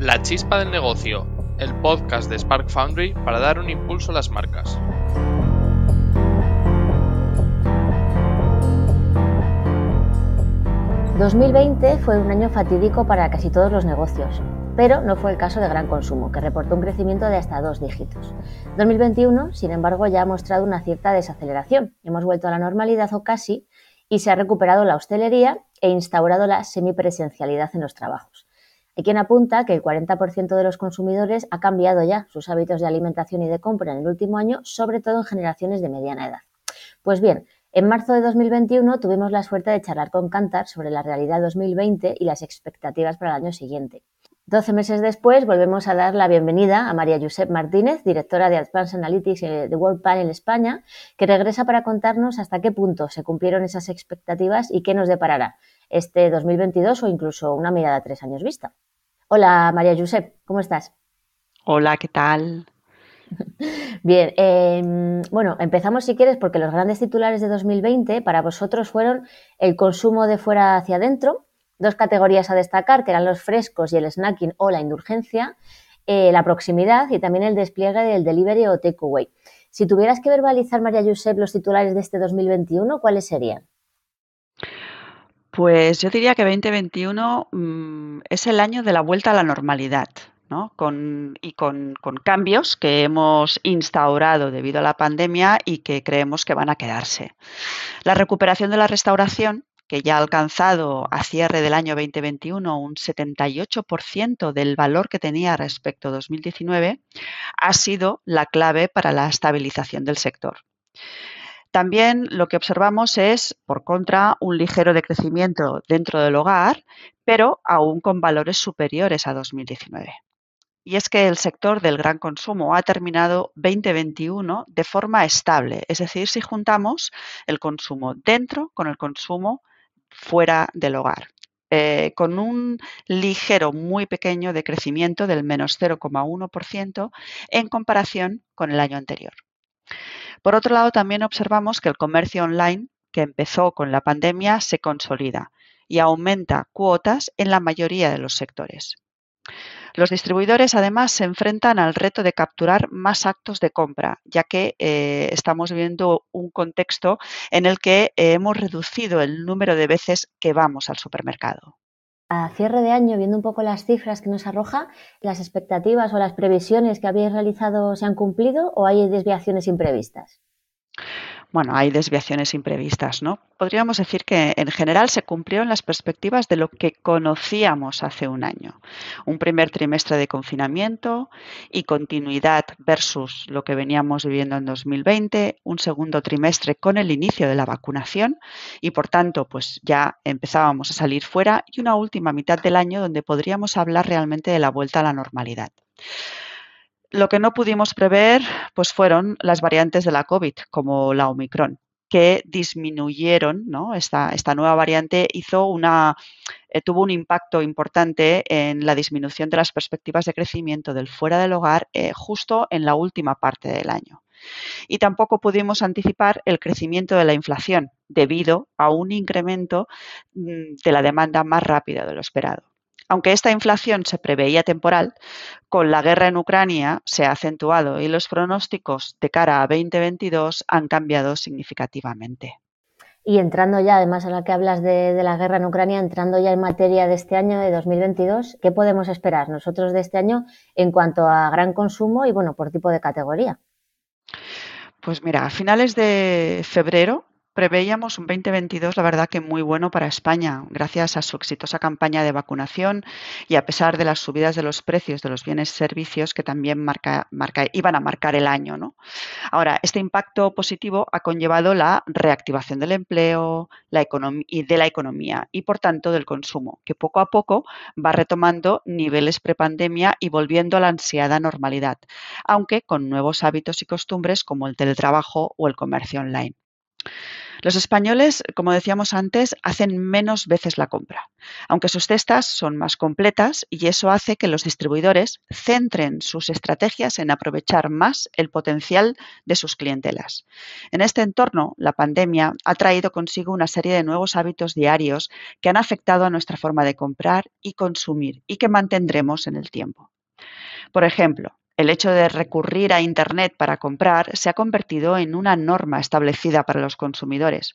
La chispa del negocio, el podcast de Spark Foundry para dar un impulso a las marcas. ...2020 fue un año fatídico para casi todos los negocios, pero no fue el caso de Gran Consumo, que reportó un crecimiento de hasta dos dígitos. 2021, sin embargo, ya ha mostrado una cierta desaceleración. Hemos vuelto a la normalidad o casi, y se ha recuperado la hostelería e instaurado la semipresencialidad en los trabajos. Hay quien apunta que el 40% de los consumidores ha cambiado ya sus hábitos de alimentación y de compra en el último año, sobre todo en generaciones de mediana edad. Pues bien, en marzo de 2021 tuvimos la suerte de charlar con Cantar sobre la realidad 2020 y las expectativas para el año siguiente. Doce meses después volvemos a dar la bienvenida a María Josep Martínez, directora de Advanced Analytics de World Panel España, que regresa para contarnos hasta qué punto se cumplieron esas expectativas y qué nos deparará este 2022 o incluso una mirada a tres años vista. Hola María Josep, ¿cómo estás? Hola, ¿qué tal? Bien, em, bueno, empezamos si quieres porque los grandes titulares de 2020 para vosotros fueron el consumo de fuera hacia adentro, Dos categorías a destacar, que eran los frescos y el snacking o la indulgencia, eh, la proximidad y también el despliegue del delivery o takeaway. Si tuvieras que verbalizar, María Josep, los titulares de este 2021, ¿cuáles serían? Pues yo diría que 2021 mm, es el año de la vuelta a la normalidad. ¿no? Con, y con, con, cambios que hemos instaurado debido a la pandemia y que creemos que van a quedarse. La recuperación de la restauración que ya ha alcanzado a cierre del año 2021 un 78% del valor que tenía respecto a 2019, ha sido la clave para la estabilización del sector. También lo que observamos es, por contra, un ligero decrecimiento dentro del hogar, pero aún con valores superiores a 2019. Y es que el sector del gran consumo ha terminado 2021 de forma estable, es decir, si juntamos el consumo dentro con el consumo fuera del hogar. Eh, con un ligero, muy pequeño decrecimiento del menos 0,1% en comparación con el año anterior. Por otro lado, también observamos que el comercio online, que empezó con la pandemia, se consolida y aumenta cuotas en la mayoría de los sectores. Los distribuidores además se enfrentan al reto de capturar más actos de compra, ya que eh, estamos viendo un contexto en el que eh, hemos reducido el número de veces que vamos al supermercado. A cierre de año, viendo un poco las cifras que nos arroja, ¿las expectativas o las previsiones que habéis realizado se han cumplido o hay desviaciones imprevistas? Bueno, hay desviaciones imprevistas, ¿no? Podríamos decir que en general se cumplieron las perspectivas de lo que conocíamos hace un año. Un primer trimestre de confinamiento y continuidad versus lo que veníamos viviendo en 2020, un segundo trimestre con el inicio de la vacunación y por tanto, pues ya empezábamos a salir fuera y una última mitad del año donde podríamos hablar realmente de la vuelta a la normalidad. Lo que no pudimos prever pues fueron las variantes de la COVID, como la Omicron, que disminuyeron. Esta, nueva variante eh, tuvo un impacto importante en la disminución de las perspectivas de crecimiento del fuera del hogar eh, justo en la última parte del año. Y tampoco pudimos anticipar el crecimiento de la inflación debido a un incremento mm, de la demanda más rápida de lo esperado. Aunque esta inflación se preveía temporal, con la guerra en Ucrania se ha acentuado y los pronósticos de cara a 2022 han cambiado significativamente. Y entrando ya, además a la que hablas de, la guerra en Ucrania, entrando ya en materia de este año, de 2022, ¿qué podemos esperar nosotros de este año en cuanto a gran consumo y, bueno, por tipo de categoría? Pues mira, a finales de febrero Preveíamos un 2022, la verdad que muy bueno para España, gracias a su exitosa campaña de vacunación y a pesar de las subidas de los precios de los bienes y servicios que también marca, marca, iban a marcar el año. Ahora, este impacto positivo ha conllevado la reactivación del empleo y de la economía y, por tanto, del consumo, que poco a poco va retomando niveles prepandemia y volviendo a la ansiada normalidad, aunque con nuevos hábitos y costumbres como el teletrabajo o el comercio online. Los españoles, como decíamos antes, hacen menos veces la compra, aunque sus cestas son más completas y eso hace que los distribuidores centren sus estrategias en aprovechar más el potencial de sus clientelas. En este entorno, la pandemia ha traído consigo una serie de nuevos hábitos diarios que han afectado a nuestra forma de comprar y consumir y que mantendremos en el tiempo. Por ejemplo, el hecho de recurrir a Internet para comprar se ha convertido en una norma establecida para los consumidores.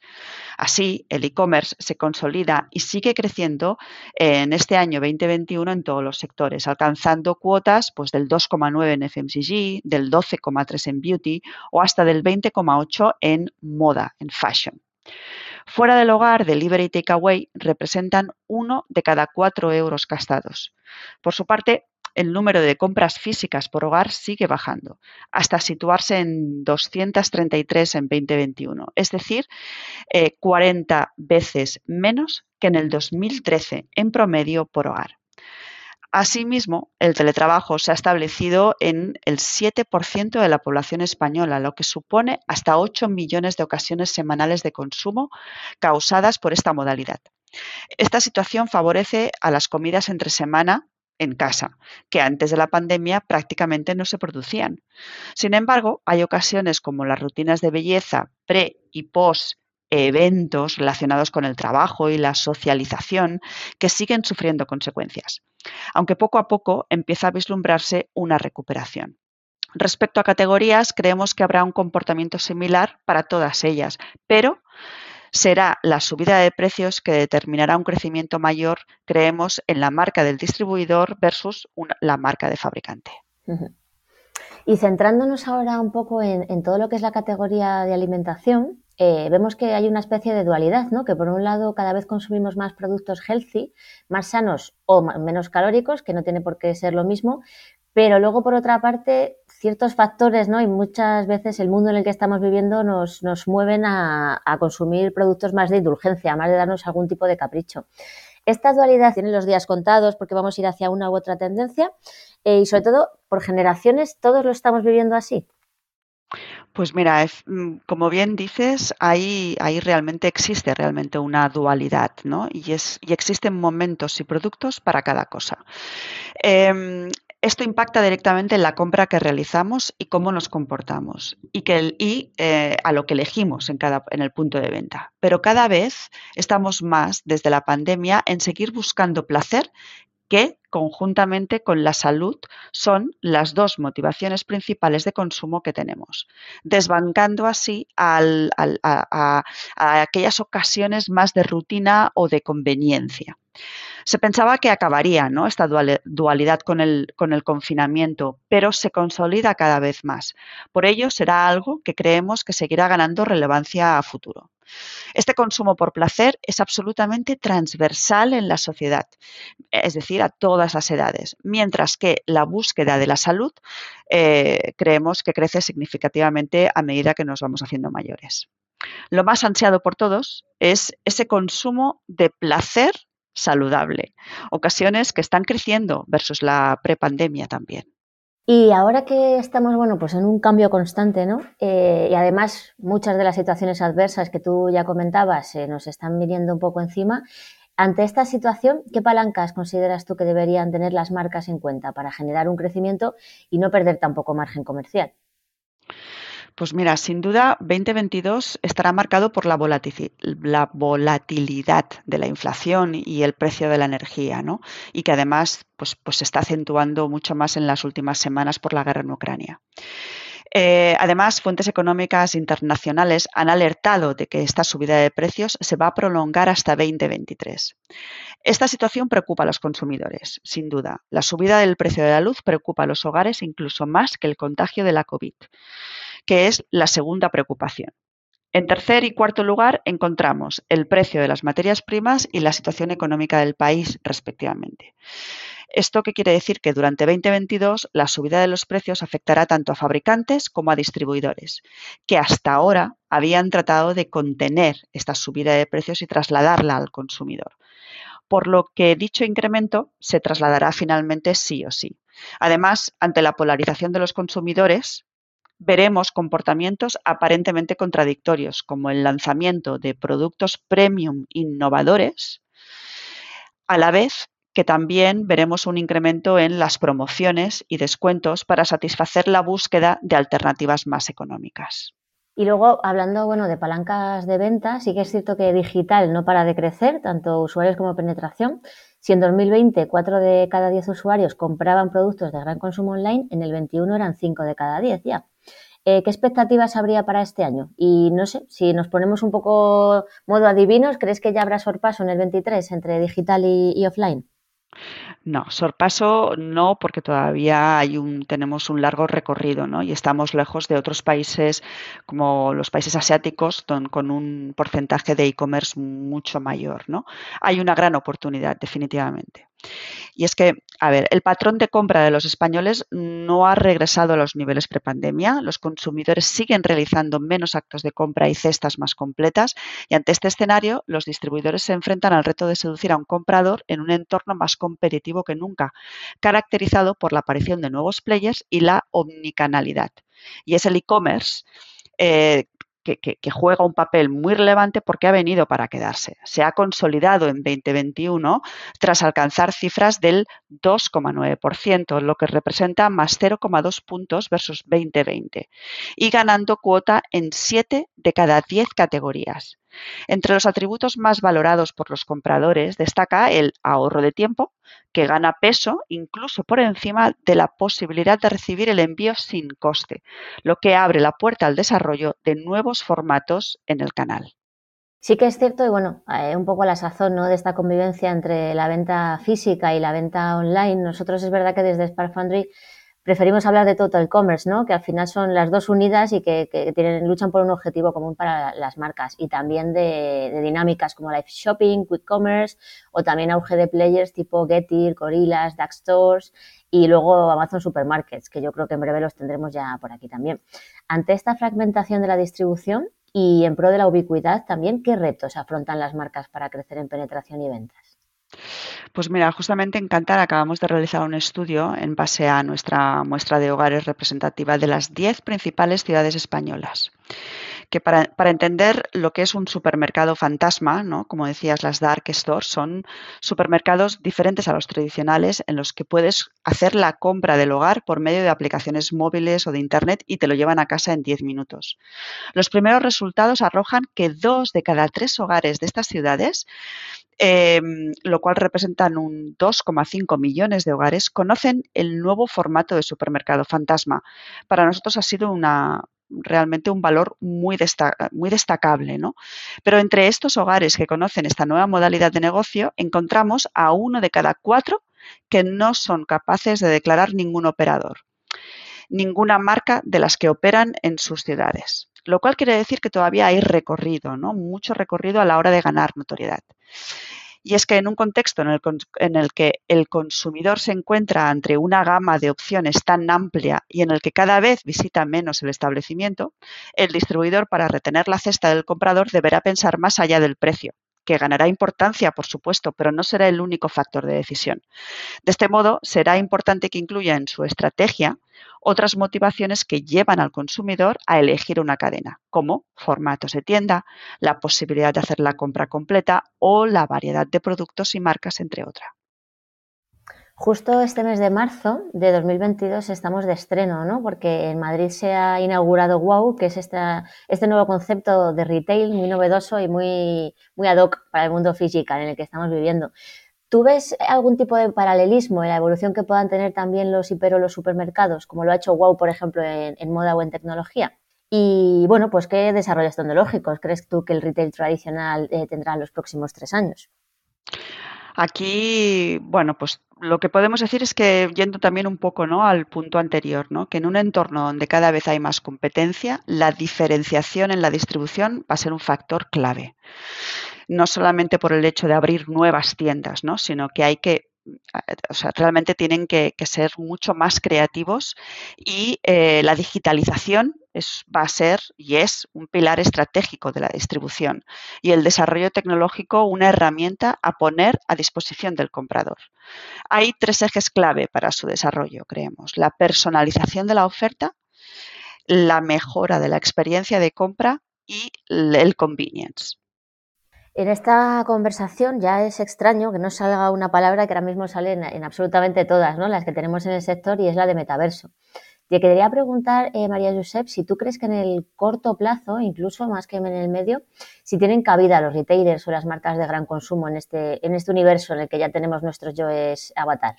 Así, el e-commerce se consolida y sigue creciendo en este año 2021 en todos los sectores, alcanzando cuotas pues, del 2,9 en FMCG, del 12,3 en beauty o hasta del 20,8 en moda, en fashion. Fuera del hogar, delivery y takeaway representan uno de cada cuatro euros gastados. Por su parte, el número de compras físicas por hogar sigue bajando, hasta situarse en 233 en 2021, es decir, 40 eh, veces menos que en el 2013 en promedio por hogar. Asimismo, el teletrabajo se ha establecido en el 7% de la población española, lo que supone hasta 8 millones de ocasiones semanales de consumo causadas por esta modalidad. Esta situación favorece a las comidas entre semana en casa, que antes de la pandemia prácticamente no se producían. Sin embargo, hay ocasiones como las rutinas de belleza pre y post eventos relacionados con el trabajo y la socialización que siguen sufriendo consecuencias, aunque poco a poco empieza a vislumbrarse una recuperación. Respecto a categorías, creemos que habrá un comportamiento similar para todas ellas, pero será la subida de precios que determinará un crecimiento mayor, creemos, en la marca del distribuidor versus la marca de fabricante. Y centrándonos ahora un poco en, todo lo que es la categoría de alimentación, eh, vemos que hay una especie de dualidad, ¿no? Que por un lado cada vez consumimos más productos healthy, más sanos o menos calóricos, que no tiene por qué ser lo mismo, pero luego por otra parte ciertos factores, ¿no? Y muchas veces el mundo en el que estamos viviendo nos, nos mueven a, consumir productos más de indulgencia, más de darnos algún tipo de capricho. Esta dualidad tiene los días contados porque vamos a ir hacia una u otra tendencia eh, y sobre todo por generaciones todos lo estamos viviendo así. Pues mira, mm, como bien dices, ahí, ahí realmente existe realmente una dualidad, ¿no? Y, es, y existen momentos y productos para cada cosa. Em, esto impacta directamente en la compra que realizamos y cómo nos comportamos y, que y eh, a lo que elegimos en, cada, en el punto de venta. Pero cada vez estamos más desde la pandemia en seguir buscando placer que conjuntamente con la salud son las dos motivaciones principales de consumo que tenemos, desbancando así a, aquellas ocasiones más de rutina o de conveniencia. Se pensaba que acabaría ¿no? esta dualidad con el, con el confinamiento, pero se consolida cada vez más. Por ello, será algo que creemos que seguirá ganando relevancia a futuro. Este consumo por placer es absolutamente transversal en la sociedad, es decir, a todas las edades, mientras que la búsqueda de la salud eh, creemos que crece significativamente a medida que nos vamos haciendo mayores. Lo más ansiado por todos es ese consumo de placer saludable, ocasiones que están creciendo versus la prepandemia también. Y ahora que estamos, bueno, pues en un cambio constante, ¿no? Eh, y además muchas de las situaciones adversas que tú ya comentabas eh, nos están viniendo un poco encima. Ante esta situación, ¿qué palancas consideras tú que deberían tener las marcas en cuenta para generar un crecimiento y no perder tampoco margen comercial? Pues mira, sin duda 2022 estará marcado por la, volatilidad de la inflación y el precio de la energía, ¿no? Y que además pues, pues se está acentuando mucho más en las últimas semanas por la guerra en Ucrania. Eh, además, fuentes económicas internacionales han alertado de que esta subida de precios se va a prolongar hasta 2023. Esta situación preocupa a los consumidores, sin duda. La subida del precio de la luz preocupa a los hogares incluso más que el contagio de la COVID que es la segunda preocupación. En tercer y cuarto lugar encontramos el precio de las materias primas y la situación económica del país, respectivamente. ¿Esto qué quiere decir? Que durante 2022 la subida de los precios afectará tanto a fabricantes como a distribuidores, que hasta ahora habían tratado de contener esta subida de precios y trasladarla al consumidor. Por lo que dicho incremento se trasladará finalmente sí o sí. Además, ante la polarización de los consumidores, veremos comportamientos aparentemente contradictorios, como el lanzamiento de productos premium innovadores, a la vez que también veremos un incremento en las promociones y descuentos para satisfacer la búsqueda de alternativas más económicas. Y luego, hablando bueno, de palancas de venta, sí que es cierto que digital no para de crecer, tanto usuarios como penetración. Si en 2020 4 de cada 10 usuarios compraban productos de gran consumo online, en el 21 eran 5 de cada 10 ya. Eh, ¿Qué expectativas habría para este año? Y no sé, si nos ponemos un poco modo adivinos, ¿crees que ya habrá sorpaso en el 23 entre digital y offline? No, sorpaso no, porque todavía hay un, tenemos un largo recorrido, ¿no? Y estamos lejos de otros países como los países asiáticos con un porcentaje de e-commerce mucho mayor, ¿no? Hay una gran oportunidad, definitivamente. Y es que, a ver, el patrón de compra de los españoles no ha regresado a los niveles prepandemia. Los consumidores siguen realizando menos actos de compra y cestas más completas. Y ante este escenario, los distribuidores se enfrentan al reto de seducir a un comprador en un entorno más competitivo que nunca, caracterizado por la aparición de nuevos players y la omnicanalidad. Y es el e-commerce eh, que, juega un papel muy relevante porque ha venido para quedarse. Se ha consolidado en 2021 tras alcanzar cifras del 2,9%, lo que representa más 0,2 puntos versus 2020, y ganando cuota en 7 de cada 10 categorías. Entre los atributos más valorados por los compradores destaca el ahorro de tiempo, que gana peso incluso por encima de la posibilidad de recibir el envío sin coste, lo que abre la puerta al desarrollo de nuevos formatos en el canal. Sí que es cierto, y bueno, eh, un poco la sazón ¿no? de esta convivencia entre la venta física y la venta online. Nosotros es verdad que desde Spark Foundry preferimos hablar de total commerce, ¿no? Que al final son las dos unidas y que, tienen, luchan por un objetivo común para las marcas y también de, dinámicas como live shopping, quick commerce o también auge de players tipo Getir, Gorillas, Dark Stores y luego Amazon Supermarkets, que yo creo que en breve los tendremos ya por aquí también. Ante esta fragmentación de la distribución y en pro de la ubicuidad también, ¿qué retos afrontan las marcas para crecer en penetración y ventas? Pues mira, justamente en Cantar acabamos de realizar un estudio en base a nuestra muestra de hogares representativa de las 10 principales ciudades españolas que para, entender lo que es un supermercado fantasma, ¿no? como decías, las dark stores son supermercados diferentes a los tradicionales en los que puedes hacer la compra del hogar por medio de aplicaciones móviles o de internet y te lo llevan a casa en 10 minutos. Los primeros resultados arrojan que dos de cada tres hogares de estas ciudades Em, lo cual representan un 2,5 millones de hogares, conocen el nuevo formato de supermercado fantasma. Para nosotros ha sido realmente un valor muy, muy destacable. ¿no? Pero entre estos hogares que conocen esta nueva modalidad de negocio, encontramos a uno de cada cuatro que no son capaces de declarar ningún operador, ninguna marca de las que operan en sus ciudades. Lo cual quiere decir que todavía hay recorrido, ¿no? mucho recorrido a la hora de ganar notoriedad. Y es que en un contexto en el, que el consumidor se encuentra entre una gama de opciones tan amplia y en el que cada vez visita menos el establecimiento, el distribuidor para retener la cesta del comprador deberá pensar más allá del precio que ganará importancia, por supuesto, pero no será el único factor de decisión. De este modo, será importante que incluya en su estrategia otras motivaciones que llevan al consumidor a elegir una cadena, como formatos de tienda, la posibilidad de hacer la compra completa o la variedad de productos y marcas, entre otras. Justo este mes de marzo de 2022 estamos de estreno, ¿no? Porque en Madrid se ha inaugurado Wow, que es este nuevo concepto de retail muy novedoso y muy, muy ad hoc para el mundo físico en el que estamos viviendo. ¿Tú ves algún tipo de paralelismo en la evolución que puedan tener también los hiper o los supermercados, como lo ha hecho Wow, por ejemplo, en, moda o en tecnología? Y bueno, pues ¿qué desarrollos tecnológicos crees tú que el retail tradicional eh, tendrá en los próximos tres años? Aquí, bueno, pues lo que podemos decir es que yendo también un poco ¿no? al punto anterior, ¿no? que en un entorno donde cada vez hay más competencia, la diferenciación en la distribución va a ser un factor clave. No solamente por el hecho de abrir nuevas tiendas, ¿no? sino que hay que o sea, realmente tienen que, ser mucho más creativos y eh, la digitalización es, va a ser y es un pilar estratégico de la distribución y el desarrollo tecnológico una herramienta a poner a disposición del comprador. Hay tres ejes clave para su desarrollo, creemos. La personalización de la oferta, la mejora de la experiencia de compra y el convenience. En esta conversación ya es extraño que no salga una palabra que ahora mismo sale en, absolutamente todas, ¿no? las que tenemos en el sector, y es la de metaverso. Te quería preguntar, eh, María Josep, si tú crees que en el corto plazo, incluso más que en el medio, si tienen cabida los retailers o las marcas de gran consumo en este, en este universo en el que ya tenemos nuestros yoes avatar.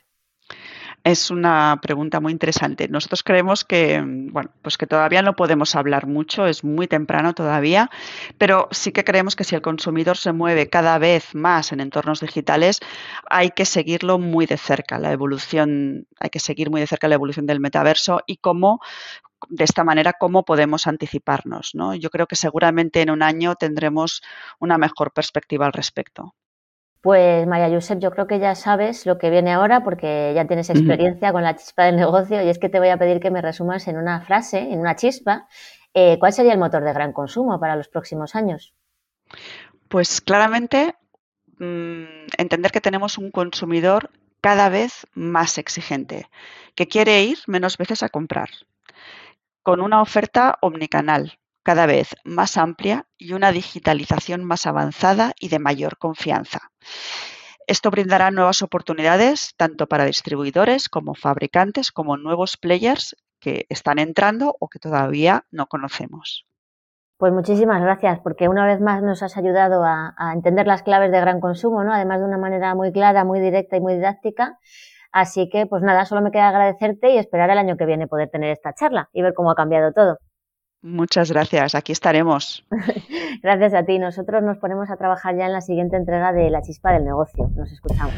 Es una pregunta muy interesante. Nosotros creemos que, bueno, pues que todavía no podemos hablar mucho, es muy temprano todavía, pero sí que creemos que si el consumidor se mueve cada vez más en entornos digitales, hay que seguirlo muy de cerca, la evolución, hay que seguir muy de cerca la evolución del metaverso y cómo de esta manera cómo podemos anticiparnos. ¿no? Yo creo que seguramente en un año tendremos una mejor perspectiva al respecto. Pues María Josep, yo creo que ya sabes lo que viene ahora porque ya tienes experiencia con la chispa del negocio y es que te voy a pedir que me resumas en una frase, en una chispa, eh, cuál sería el motor de gran consumo para los próximos años. Pues claramente mm, entender que tenemos un consumidor cada vez más exigente, que quiere ir menos veces a comprar, con una oferta omnicanal, cada vez más amplia y una digitalización más avanzada y de mayor confianza. Esto brindará nuevas oportunidades tanto para distribuidores como fabricantes, como nuevos players que están entrando o que todavía no conocemos. Pues muchísimas gracias, porque una vez más nos has ayudado a, entender las claves de gran consumo, ¿no? Además de una manera muy clara, muy directa y muy didáctica. Así que, pues nada, solo me queda agradecerte y esperar el año que viene poder tener esta charla y ver cómo ha cambiado todo. Muchas gracias, aquí estaremos. gracias a ti. Nosotros nos ponemos a trabajar ya en la siguiente entrega de La Chispa del Negocio. Nos escuchamos.